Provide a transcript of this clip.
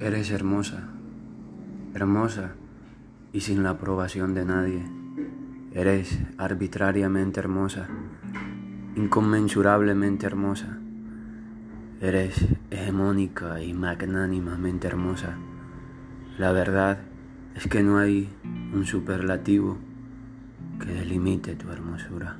Eres hermosa, hermosa y sin la aprobación de nadie. Eres arbitrariamente hermosa, inconmensurablemente hermosa. Eres hegemónica y magnánimamente hermosa. La verdad es que no hay un superlativo que delimite tu hermosura.